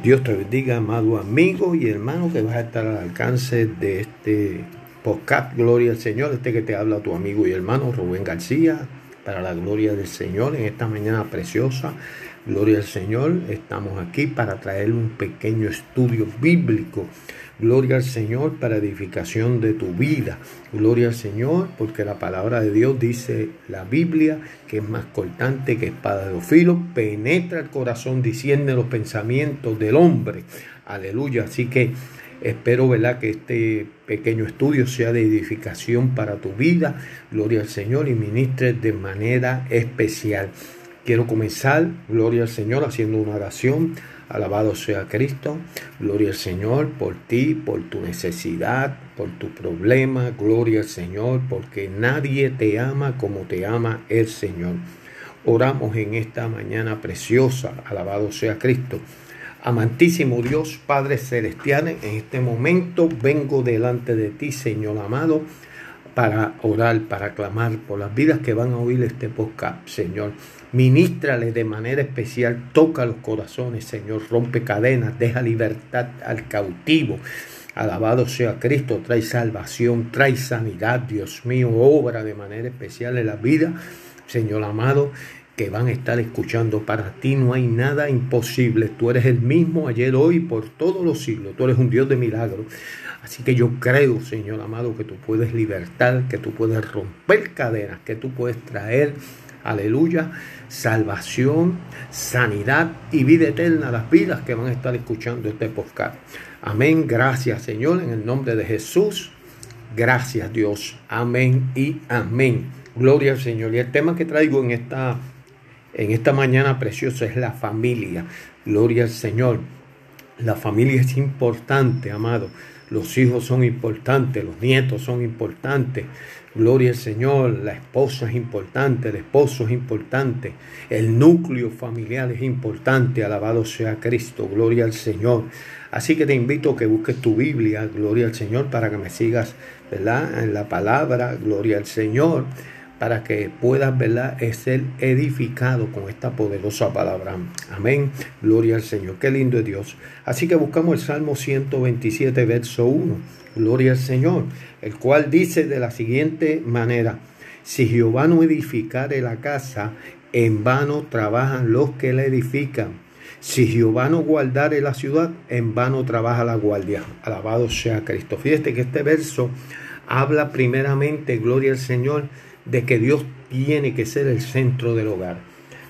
Dios te bendiga, amado amigo y hermano, que vas a estar al alcance de este podcast Gloria al Señor, este que te habla tu amigo y hermano Rubén García, para la gloria del Señor en esta mañana preciosa. Gloria al Señor, estamos aquí para traer un pequeño estudio bíblico Gloria al Señor para edificación de tu vida. Gloria al Señor porque la palabra de Dios dice la Biblia que es más cortante que espada de filo, penetra el corazón, disciende los pensamientos del hombre. Aleluya. Así que espero ¿verdad? que este pequeño estudio sea de edificación para tu vida. Gloria al Señor y ministre de manera especial. Quiero comenzar, gloria al Señor, haciendo una oración Alabado sea Cristo. Gloria al Señor por ti, por tu necesidad, por tu problema. Gloria al Señor porque nadie te ama como te ama el Señor. Oramos en esta mañana preciosa. Alabado sea Cristo. Amantísimo Dios, Padre Celestial, en este momento vengo delante de ti, Señor amado, para orar, para clamar por las vidas que van a oír este podcast, Señor. Ministrale de manera especial, toca los corazones, Señor, rompe cadenas, deja libertad al cautivo. Alabado sea Cristo, trae salvación, trae sanidad, Dios mío, obra de manera especial en la vida, Señor amado, que van a estar escuchando. Para ti no hay nada imposible. Tú eres el mismo ayer, hoy, por todos los siglos. Tú eres un Dios de milagros. Así que yo creo, Señor amado, que tú puedes libertar, que tú puedes romper cadenas, que tú puedes traer aleluya, salvación, sanidad y vida eterna las vidas que van a estar escuchando este podcast. Amén, gracias Señor, en el nombre de Jesús. Gracias Dios, amén y amén. Gloria al Señor. Y el tema que traigo en esta, en esta mañana preciosa es la familia. Gloria al Señor. La familia es importante, amado. Los hijos son importantes, los nietos son importantes. Gloria al Señor, la esposa es importante, el esposo es importante, el núcleo familiar es importante, alabado sea Cristo, gloria al Señor. Así que te invito a que busques tu Biblia, gloria al Señor, para que me sigas, ¿verdad? En la palabra, gloria al Señor para que puedas ¿verdad? ser edificado con esta poderosa palabra. Amén. Gloria al Señor. Qué lindo es Dios. Así que buscamos el Salmo 127, verso 1. Gloria al Señor. El cual dice de la siguiente manera. Si Jehová no edificare la casa, en vano trabajan los que la edifican. Si Jehová no guardare la ciudad, en vano trabaja la guardia. Alabado sea Cristo. Fíjate que este verso habla primeramente, gloria al Señor, de que Dios tiene que ser el centro del hogar.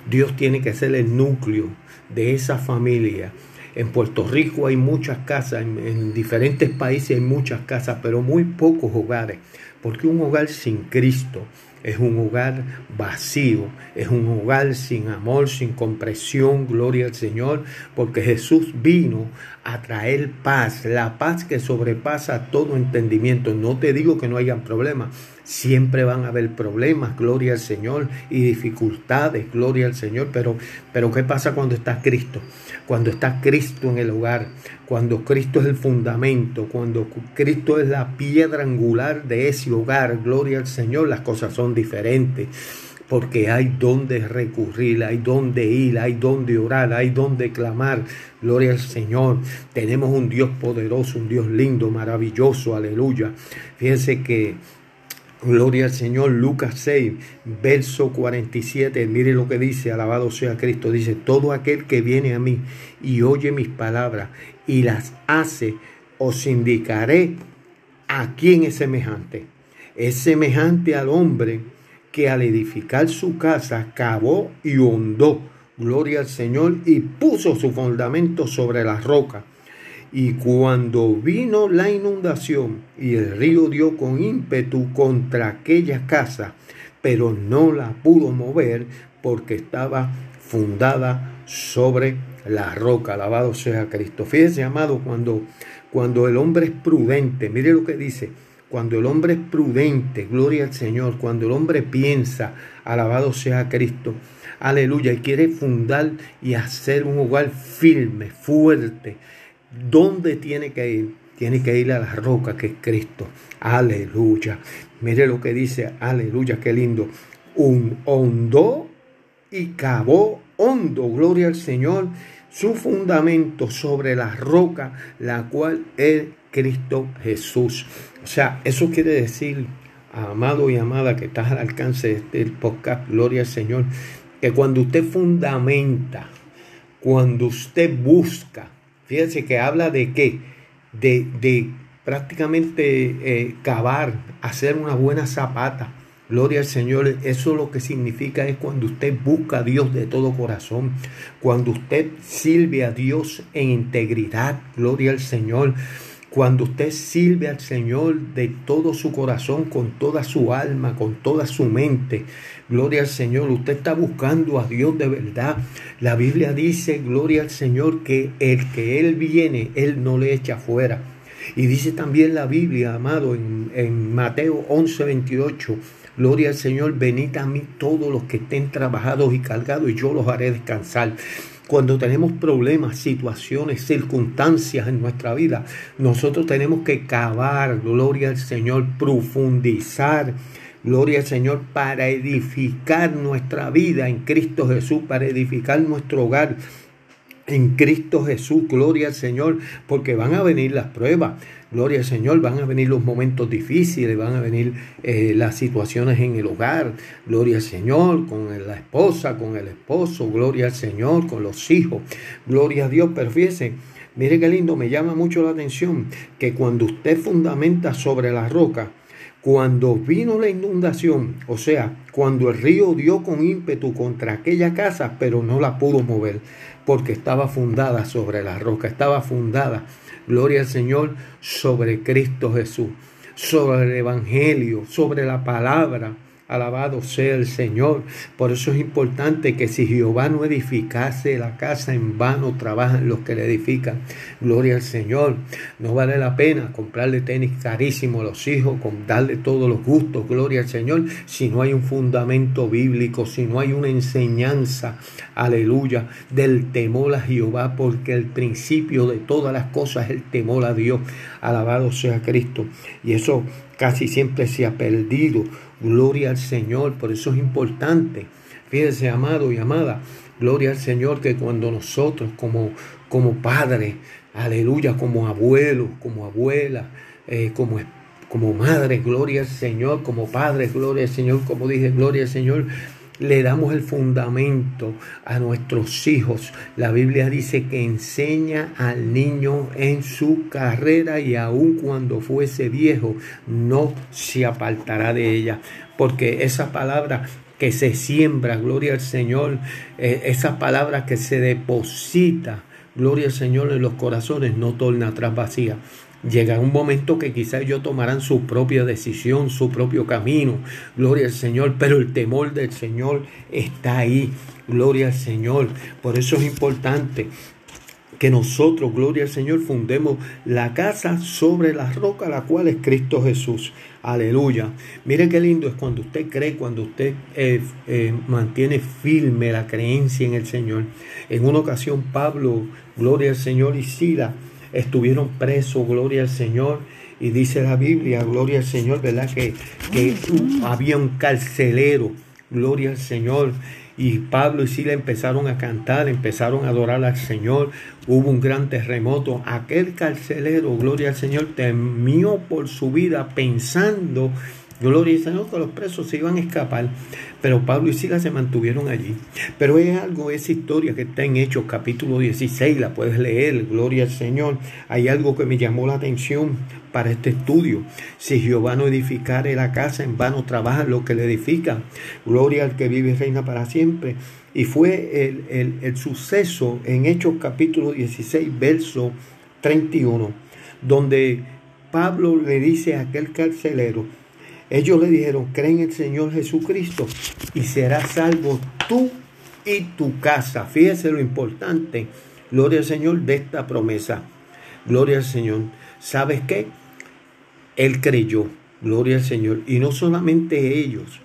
Dios tiene que ser el núcleo de esa familia. En Puerto Rico hay muchas casas, en, diferentes países hay muchas casas, pero muy pocos hogares, porque un hogar sin Cristo es un hogar vacío, es un hogar sin amor, sin compresión, gloria al Señor, porque Jesús vino a traer paz, la paz que sobrepasa todo entendimiento. No te digo que no hayan problemas, siempre van a haber problemas, gloria al Señor, y dificultades, gloria al Señor, pero, pero ¿qué pasa cuando está Cristo? Cuando está Cristo en el hogar, cuando Cristo es el fundamento, cuando Cristo es la piedra angular de ese hogar, gloria al Señor, las cosas son diferentes porque hay donde recurrir, hay donde ir, hay donde orar, hay donde clamar. Gloria al Señor. Tenemos un Dios poderoso, un Dios lindo, maravilloso, aleluya. Fíjense que Gloria al Señor, Lucas 6, verso 47. Mire lo que dice, alabado sea Cristo. Dice, todo aquel que viene a mí y oye mis palabras y las hace, os indicaré a quién es semejante. Es semejante al hombre que al edificar su casa cavó y hondó. Gloria al Señor y puso su fundamento sobre la roca. Y cuando vino la inundación y el río dio con ímpetu contra aquella casa, pero no la pudo mover porque estaba fundada sobre la roca. Alabado sea Cristo. Fíjese, amado, cuando, cuando el hombre es prudente, mire lo que dice, cuando el hombre es prudente, gloria al Señor, cuando el hombre piensa, alabado sea Cristo, aleluya, y quiere fundar y hacer un hogar firme, fuerte, ¿Dónde tiene que ir? Tiene que ir a la roca que es Cristo. Aleluya. Mire lo que dice, aleluya, qué lindo. Un hondo y cavó hondo, gloria al Señor, su fundamento sobre la roca, la cual es Cristo Jesús. O sea, eso quiere decir, amado y amada que estás al alcance de este podcast, gloria al Señor, que cuando usted fundamenta, cuando usted busca, fíjense que habla de qué, de, de prácticamente eh, cavar, hacer una buena zapata, Gloria al Señor, eso lo que significa es cuando usted busca a Dios de todo corazón, cuando usted sirve a Dios en integridad, gloria al Señor. Cuando usted sirve al Señor de todo su corazón, con toda su alma, con toda su mente, gloria al Señor, usted está buscando a Dios de verdad. La Biblia dice, gloria al Señor, que el que Él viene, Él no le echa fuera. Y dice también la Biblia, amado, en, Mateo 11, 28, Gloria al Señor, venid a mí todos los que estén trabajados y cargados y yo los haré descansar. Cuando tenemos problemas, situaciones, circunstancias en nuestra vida, nosotros tenemos que cavar, gloria al Señor, profundizar. Gloria al Señor para edificar nuestra vida en Cristo Jesús, para edificar nuestro hogar, en Cristo Jesús, gloria al Señor, porque van a venir las pruebas, gloria al Señor, van a venir los momentos difíciles, van a venir eh, las situaciones en el hogar, gloria al Señor, con la esposa, con el esposo, gloria al Señor, con los hijos, gloria a Dios, pero fíjese, mire qué lindo, me llama mucho la atención que cuando usted fundamenta sobre la roca, cuando vino la inundación, o sea, cuando el río dio con ímpetu contra aquella casa, pero no la pudo mover, porque estaba fundada sobre la roca, estaba fundada, gloria al Señor, sobre Cristo Jesús, sobre el Evangelio, sobre la palabra, Alabado sea el Señor. Por eso es importante que si Jehová no edificase la casa, en vano trabajan los que le edifican. Gloria al Señor. No vale la pena comprarle tenis carísimo a los hijos, con darle todos los gustos. Gloria al Señor. Si no hay un fundamento bíblico, si no hay una enseñanza, aleluya, del temor a Jehová, porque el principio de todas las cosas es el temor a Dios. Alabado sea Cristo. Y eso casi siempre se ha perdido. Gloria al Señor, por eso es importante. Fíjese, amado y amada, gloria al Señor que cuando nosotros como, como padres, aleluya, como abuelos, como abuelas, eh, como, como madres, gloria al Señor, como padres, gloria al Señor, como dije, gloria al Señor, le damos el fundamento a nuestros hijos. La Biblia dice que enseña al niño en su carrera y aun cuando fuese viejo no se apartará de ella. Porque esa palabra que se siembra, gloria al Señor, eh, esa palabra que se deposita, gloria al Señor en los corazones, no torna atrás vacía. Llega un momento que quizás ellos tomarán su propia decisión, su propio camino. Gloria al Señor. Pero el temor del Señor está ahí. Gloria al Señor. Por eso es importante que nosotros, gloria al Señor, fundemos la casa sobre la roca, la cual es Cristo Jesús. Aleluya. Mire qué lindo es cuando usted cree, cuando usted eh, eh, mantiene firme la creencia en el Señor. En una ocasión, Pablo, gloria al Señor, y Sila estuvieron presos, gloria al Señor. Y dice la Biblia, gloria al Señor, ¿verdad? Que, que había un carcelero, gloria al Señor. Y Pablo y Sila empezaron a cantar, empezaron a adorar al Señor. Hubo un gran terremoto. Aquel carcelero, gloria al Señor, temió por su vida pensando Señor que los presos se iban a escapar, pero Pablo y Silas se mantuvieron allí. Pero es algo, esa historia que está en Hechos capítulo 16, la puedes leer, gloria al Señor. Hay algo que me llamó la atención para este estudio. Si Jehová no edificare la casa, en vano trabaja lo que le edifica. Gloria al que vive y reina para siempre. Y fue el, el, el suceso en Hechos capítulo 16, verso 31, donde Pablo le dice a aquel carcelero, ellos le dijeron, cree en el Señor Jesucristo y serás salvo tú y tu casa. Fíjese lo importante, gloria al Señor, de esta promesa. Gloria al Señor. ¿Sabes qué? Él creyó, gloria al Señor. Y no solamente ellos,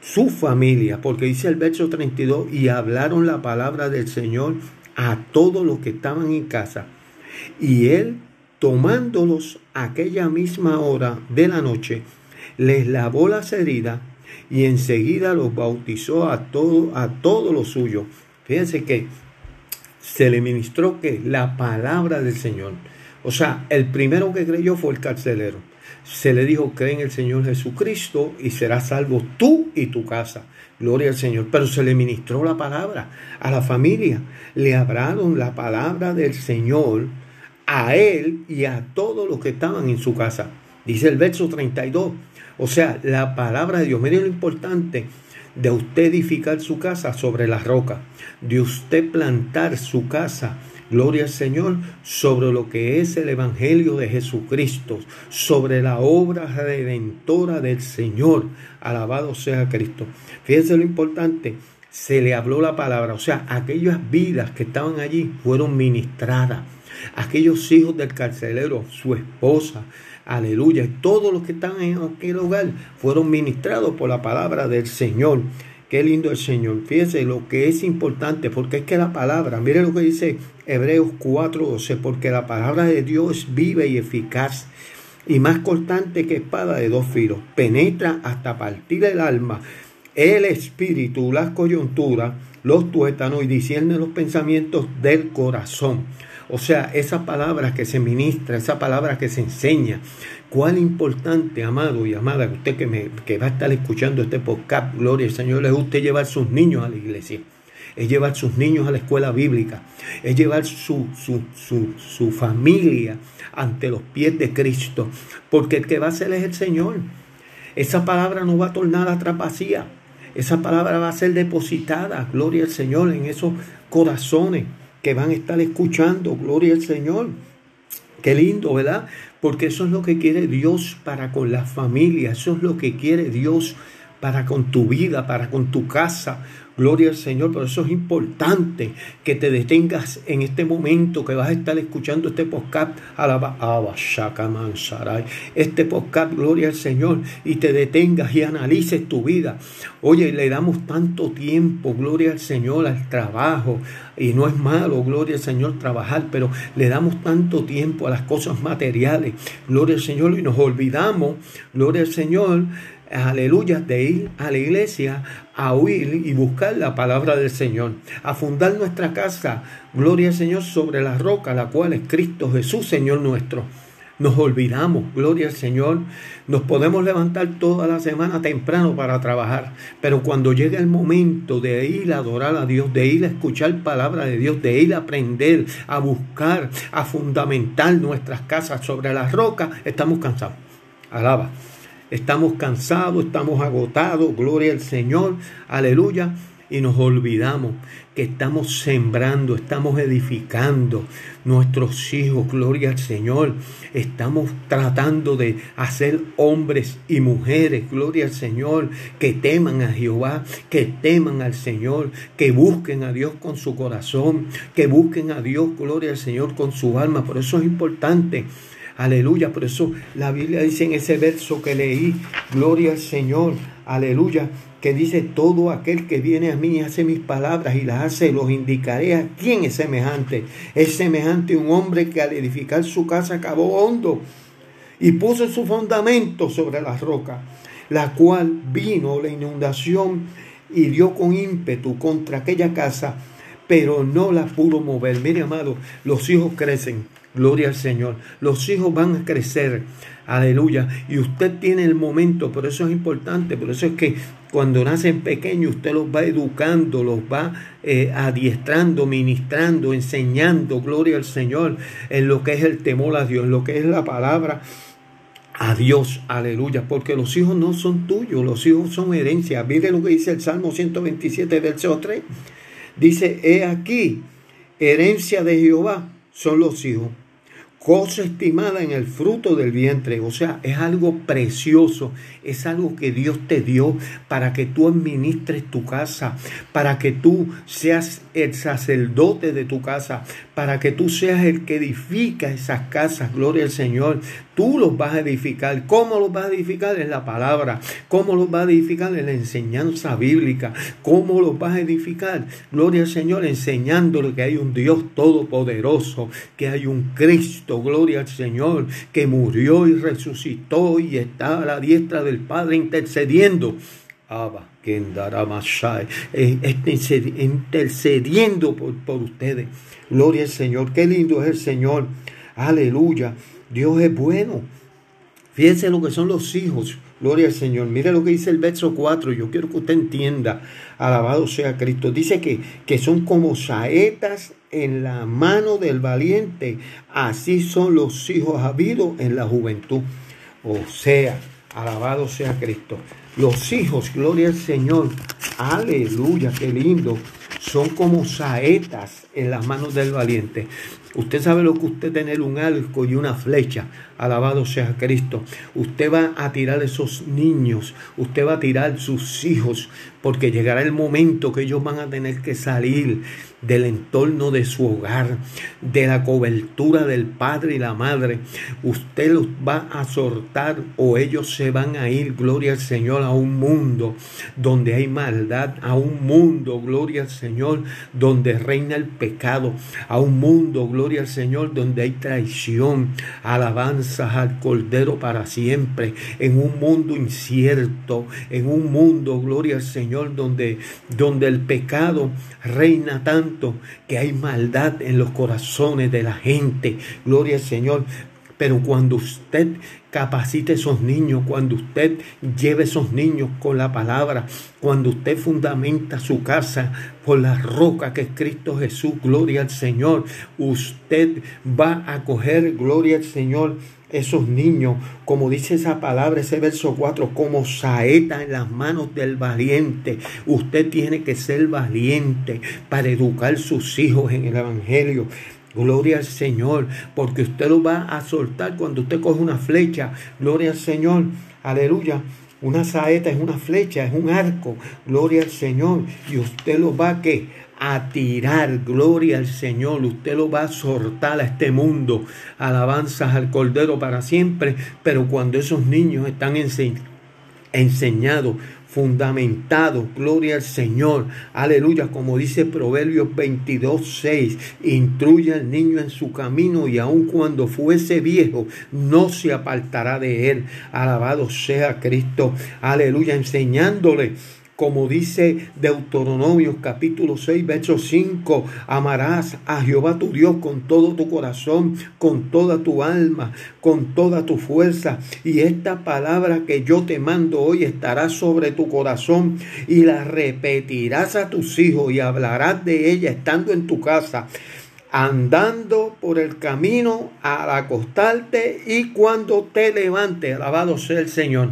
su familia, porque dice el verso 32, y hablaron la palabra del Señor a todos los que estaban en casa. Y él, tomándolos aquella misma hora de la noche, les lavó las heridas y enseguida los bautizó a todo, a todo lo suyo. Fíjense que se le ministró que la palabra del Señor. O sea, el primero que creyó fue el carcelero. Se le dijo, cree en el Señor Jesucristo y serás salvo tú y tu casa. Gloria al Señor. Pero se le ministró la palabra a la familia. Le hablaron la palabra del Señor a él y a todos los que estaban en su casa. Dice el verso 32. O sea, la palabra de Dios. Miren lo importante de usted edificar su casa sobre la roca, de usted plantar su casa Gloria al Señor sobre lo que es el Evangelio de Jesucristo, sobre la obra redentora del Señor. Alabado sea Cristo. Fíjense lo importante, se le habló la palabra, o sea, aquellas vidas que estaban allí fueron ministradas. Aquellos hijos del carcelero, su esposa, aleluya, y todos los que estaban en aquel hogar fueron ministrados por la palabra del Señor. Qué lindo el Señor. Fíjese lo que es importante, porque es que la palabra, mire lo que dice Hebreos 4:12, porque la palabra de Dios es viva y eficaz y más cortante que espada de dos filos, penetra hasta partir el alma, el espíritu, las coyunturas, los tuétanos y discierne los pensamientos del corazón. O sea, esa palabra que se ministra, esa palabra que se enseña, Cuán importante, amado y amada, usted que, me, que va a estar escuchando este podcast, gloria al Señor, es usted llevar sus niños a la iglesia, es llevar sus niños a la escuela bíblica, es llevar su, su, su, su familia ante los pies de Cristo, porque el que va a ser es el Señor. Esa palabra no va a tornar atrás vacía, esa palabra va a ser depositada, gloria al Señor, en esos corazones que van a estar escuchando, gloria al Señor. Qué lindo, ¿verdad? Porque eso es lo que quiere Dios para con la familia, eso es lo que quiere Dios con tu vida, para con tu casa. Gloria al Señor, por eso es importante que te detengas en este momento que vas a estar escuchando este podcast, este podcast, gloria al Señor, y te detengas y analices tu vida. Oye, le damos tanto tiempo, gloria al Señor, al trabajo, y no es malo, gloria al Señor, trabajar, pero le damos tanto tiempo a las cosas materiales, gloria al Señor, y nos olvidamos, gloria al Señor, aleluya, de ir a la iglesia a oír y buscar la palabra del Señor, a fundar nuestra casa, gloria al Señor, sobre la roca, la cual es Cristo Jesús, Señor nuestro. Nos olvidamos, gloria al Señor. Nos podemos levantar toda la semana temprano para trabajar, pero cuando llega el momento de ir a adorar a Dios, de ir a escuchar palabra de Dios, de ir a aprender, a buscar, a fundamentar nuestras casas sobre la roca, estamos cansados. Alaba. Estamos cansados, estamos agotados, gloria al Señor, aleluya. Y nos olvidamos que estamos sembrando, estamos edificando nuestros hijos, gloria al Señor. Estamos tratando de hacer hombres y mujeres, gloria al Señor, que teman a Jehová, que teman al Señor, que busquen a Dios con su corazón, que busquen a Dios, gloria al Señor, con su alma. Por eso es importante Aleluya. Por eso la Biblia dice en ese verso que leí, gloria al Señor. Aleluya. Que dice, todo aquel que viene a mí y hace mis palabras y las hace, los indicaré a quién es semejante. Es semejante un hombre que al edificar su casa cavó hondo y puso su fundamento sobre la roca, la cual vino la inundación y dio con ímpetu contra aquella casa, pero no la pudo mover. Mire, amado, los hijos crecen, Gloria al Señor. Los hijos van a crecer. Aleluya. Y usted tiene el momento, por eso es importante, por eso es que cuando nacen pequeños usted los va educando, los va eh, adiestrando, ministrando, enseñando, gloria al Señor, en lo que es el temor a Dios, en lo que es la palabra a Dios, aleluya, porque los hijos no son tuyos, los hijos son herencia. Mire lo que dice el Salmo 127, verso 3. Dice, he aquí, herencia de Jehová son los hijos cosa estimada en el fruto del vientre. O sea, es algo precioso, es algo que Dios te dio para que tú administres tu casa, para que tú seas el sacerdote de tu casa, para que tú seas el que edifica esas casas. Gloria al Señor. Tú los vas a edificar. ¿Cómo los vas a edificar? En la palabra. ¿Cómo los vas a edificar? En la enseñanza bíblica. ¿Cómo los vas a edificar? Gloria al Señor, enseñándole que hay un Dios todopoderoso, que hay un Cristo, gloria al Señor, que murió y resucitó y está a la diestra del Padre intercediendo Abba, intercediendo por, por ustedes. Gloria al Señor. Qué lindo es el Señor. Aleluya. Dios es bueno. Fíjense lo que son los hijos. Gloria al Señor. Mire lo que dice el verso 4. Yo quiero que usted entienda. Alabado sea Cristo. Dice que, que son como saetas en la mano del valiente. Así son los hijos habidos en la juventud. O sea, alabado sea Cristo. Los hijos, gloria al Señor. Aleluya, qué lindo. Son como saetas en las manos del valiente. Usted sabe lo que usted tener un arco y una flecha. Alabado sea Cristo. Usted va a tirar esos niños. Usted va a tirar sus hijos. Porque llegará el momento que ellos van a tener que salir del entorno de su hogar, de la cobertura del padre y la madre. Usted los va a soltar o ellos se van a ir, gloria al Señor, a un mundo donde hay maldad, a un mundo, gloria al Señor, donde reina el pecado, a un mundo, gloria al Señor, donde hay traición, alabanzas al Cordero para siempre, en un mundo incierto, en un mundo, gloria al Señor, donde, donde el pecado reina tanto que hay maldad en los corazones de la gente. Gloria al Señor. Pero cuando usted capacite a esos niños, cuando usted lleve a esos niños con la palabra, cuando usted fundamenta su casa por la roca que es Cristo Jesús, gloria al Señor, usted va a coger, gloria al Señor, esos niños, como dice esa palabra, ese verso 4, como saeta en las manos del valiente. Usted tiene que ser valiente para educar sus hijos en el Evangelio. Gloria al Señor, porque usted lo va a soltar cuando usted coge una flecha. Gloria al Señor. Aleluya. Una saeta es una flecha, es un arco. Gloria al Señor. Y usted lo va a que a tirar gloria al Señor. Usted lo va a soltar a este mundo. Alabanzas al Cordero para siempre. Pero cuando esos niños están enseñados, fundamentados, gloria al Señor. Aleluya. Como dice Proverbios 22, 6. Instruye al niño en su camino y aun cuando fuese viejo, no se apartará de él. Alabado sea Cristo. Aleluya. Enseñándole como dice Deuteronomio capítulo 6, verso 5, amarás a Jehová tu Dios con todo tu corazón, con toda tu alma, con toda tu fuerza. Y esta palabra que yo te mando hoy estará sobre tu corazón y la repetirás a tus hijos y hablarás de ella estando en tu casa andando por el camino al acostarte y cuando te levantes. Alabado sea el Señor.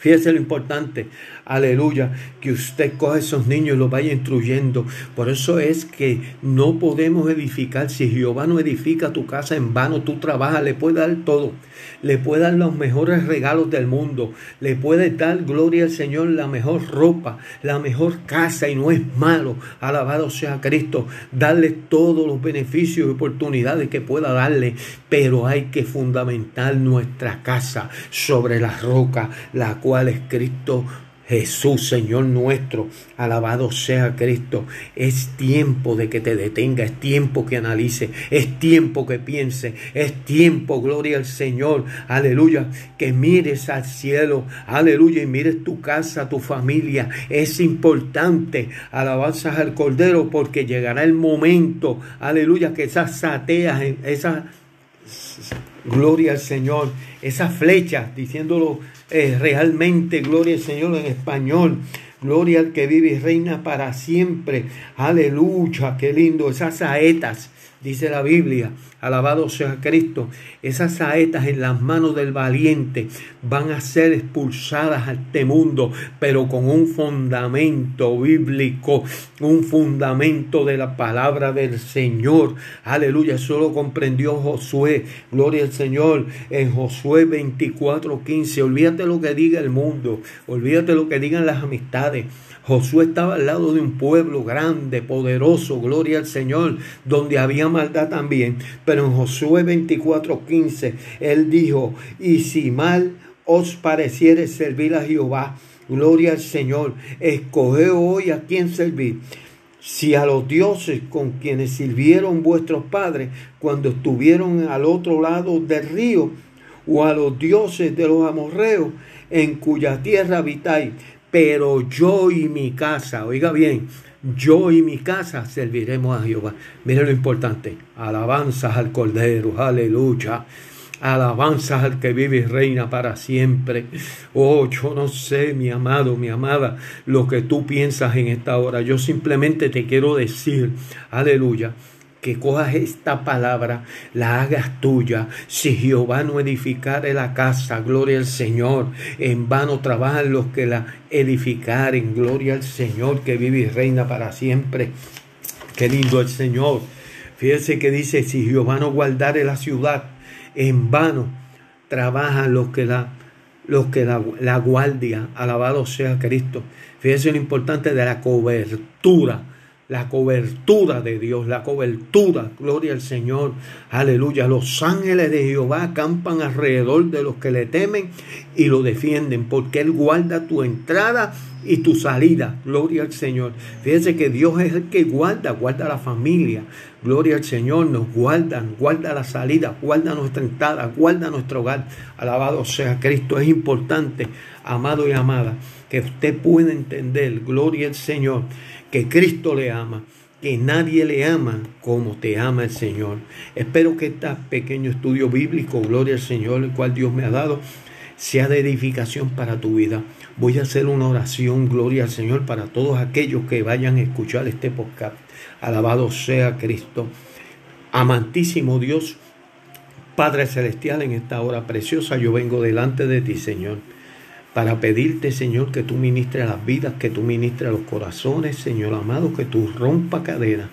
Fíjese lo importante, aleluya, que usted coja esos niños y los vaya instruyendo. Por eso es que no podemos edificar. Si Jehová no edifica tu casa en vano, tú trabajas, le puede dar todo. Le puede dar los mejores regalos del mundo. Le puede dar, gloria al Señor, la mejor ropa, la mejor casa y no es malo. Alabado sea Cristo. Darle todos los beneficios y oportunidades que pueda darle. Pero hay que fundamentar nuestra casa sobre la roca, la cual es Cristo Jesús, Señor nuestro, alabado sea Cristo. Es tiempo de que te detenga, es tiempo que analice, es tiempo que piense, es tiempo, gloria al Señor, aleluya, que mires al cielo, aleluya, y mires tu casa, tu familia. Es importante, alabanzas al Cordero, porque llegará el momento, aleluya, que esas sateas, esas gloria al Señor, esas flechas, diciéndolo realmente, gloria al Señor en español. Gloria al que vive y reina para siempre. Aleluya, qué lindo. Esas saetas dice la Biblia, alabado sea Cristo, esas saetas en las manos del valiente van a ser expulsadas a este mundo, pero con un fundamento bíblico, un fundamento de la palabra del Señor. Aleluya, eso lo comprendió Josué, gloria al Señor, en Josué 24, 15. Olvídate lo que diga el mundo, olvídate lo que digan las amistades. Josué estaba al lado de un pueblo grande, poderoso, gloria al Señor, donde había maldad también. Pero en Josué 24:15, él dijo, y si mal os pareciere servir a Jehová, gloria al Señor, escoge hoy a quién servir. Si a los dioses con quienes sirvieron vuestros padres cuando estuvieron al otro lado del río, o a los dioses de los amorreos en cuya tierra habitáis, pero yo y mi casa, oiga bien, yo y mi casa serviremos a Jehová. Mire lo importante, alabanzas al Cordero, aleluya. Alabanzas al que vive y reina para siempre. Oh, yo no sé, mi amado, mi amada, lo que tú piensas en esta hora. Yo simplemente te quiero decir, aleluya, que cojas esta palabra, la hagas tuya. Si Jehová no edificare la casa, gloria al Señor. En vano trabajan los que la edificaren, gloria al Señor que vive y reina para siempre. Qué lindo el Señor. Fíjese que dice, si Jehová no guardare la ciudad, en vano trabajan los que la, los que la, la guardia. Alabado sea Cristo. Fíjese lo importante de la cobertura la cobertura de Dios, la cobertura, gloria al Señor, aleluya. Los ángeles de Jehová acampan alrededor de los que le temen y lo defienden, porque Él guarda tu entrada y tu salida, gloria al Señor. Fíjense que Dios es el que guarda, guarda la familia, gloria al Señor, nos guarda, guarda la salida, guarda nuestra entrada, guarda nuestro hogar. Alabado sea Cristo, es importante, amado y amada, que usted pueda entender, gloria al Señor que Cristo le ama, que nadie le ama como te ama el Señor. Espero que este pequeño estudio bíblico, gloria al Señor, el cual Dios me ha dado, sea de edificación para tu vida. Voy a hacer una oración, gloria al Señor, para todos aquellos que vayan a escuchar este podcast. Alabado sea Cristo. Amantísimo Dios, Padre Celestial, en esta hora preciosa, yo vengo delante de ti, Señor para pedirte, Señor, que tú ministres las vidas, que tú ministres los corazones, Señor amado, que tú rompa cadenas,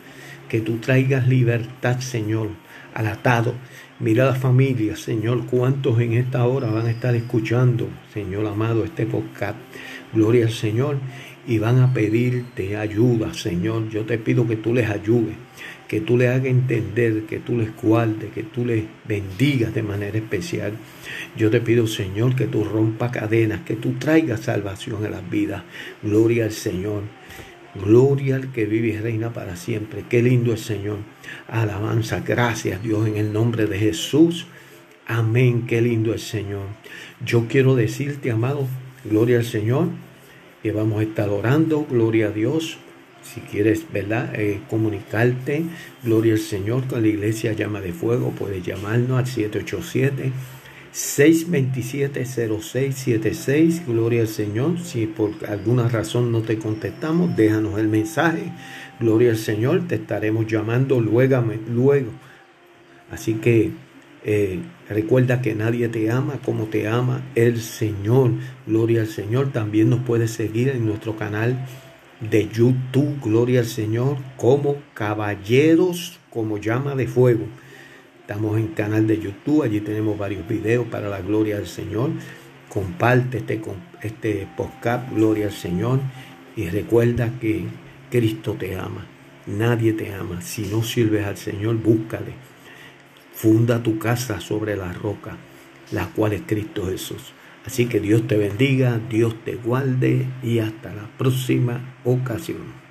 que tú traigas libertad, Señor, al atado. Mira la familia, Señor, cuántos en esta hora van a estar escuchando, Señor amado, este podcast. Gloria al Señor. Y van a pedirte ayuda, Señor. Yo te pido que tú les ayudes que tú le hagas entender, que tú les guardes, que tú les bendigas de manera especial. Yo te pido, Señor, que tú rompas cadenas, que tú traigas salvación a las vidas. Gloria al Señor. Gloria al que vive y reina para siempre. Qué lindo es Señor. Alabanza. Gracias Dios en el nombre de Jesús. Amén. Qué lindo es Señor. Yo quiero decirte, amado, gloria al Señor, que vamos a estar orando. Gloria a Dios si quieres, ¿verdad? Eh, comunicarte, gloria al Señor, con la iglesia llama de fuego, puedes llamarnos al 787. 627-0676, gloria al Señor. Si por alguna razón no te contestamos, déjanos el mensaje. Gloria al Señor, te estaremos llamando luego. luego. Así que eh, recuerda que nadie te ama como te ama el Señor. Gloria al Señor. También nos puedes seguir en nuestro canal de YouTube, gloria al Señor, como caballeros, como llama de fuego. Estamos en canal de YouTube, allí tenemos varios videos para la gloria del Señor. Comparte este, este podcast, gloria al Señor, y recuerda que Cristo te ama. Nadie te ama. Si no sirves al Señor, búscale. Funda tu casa sobre la roca, la cual es Cristo Jesús. Así que Dios te bendiga, Dios te guarde y hasta la próxima ocasión.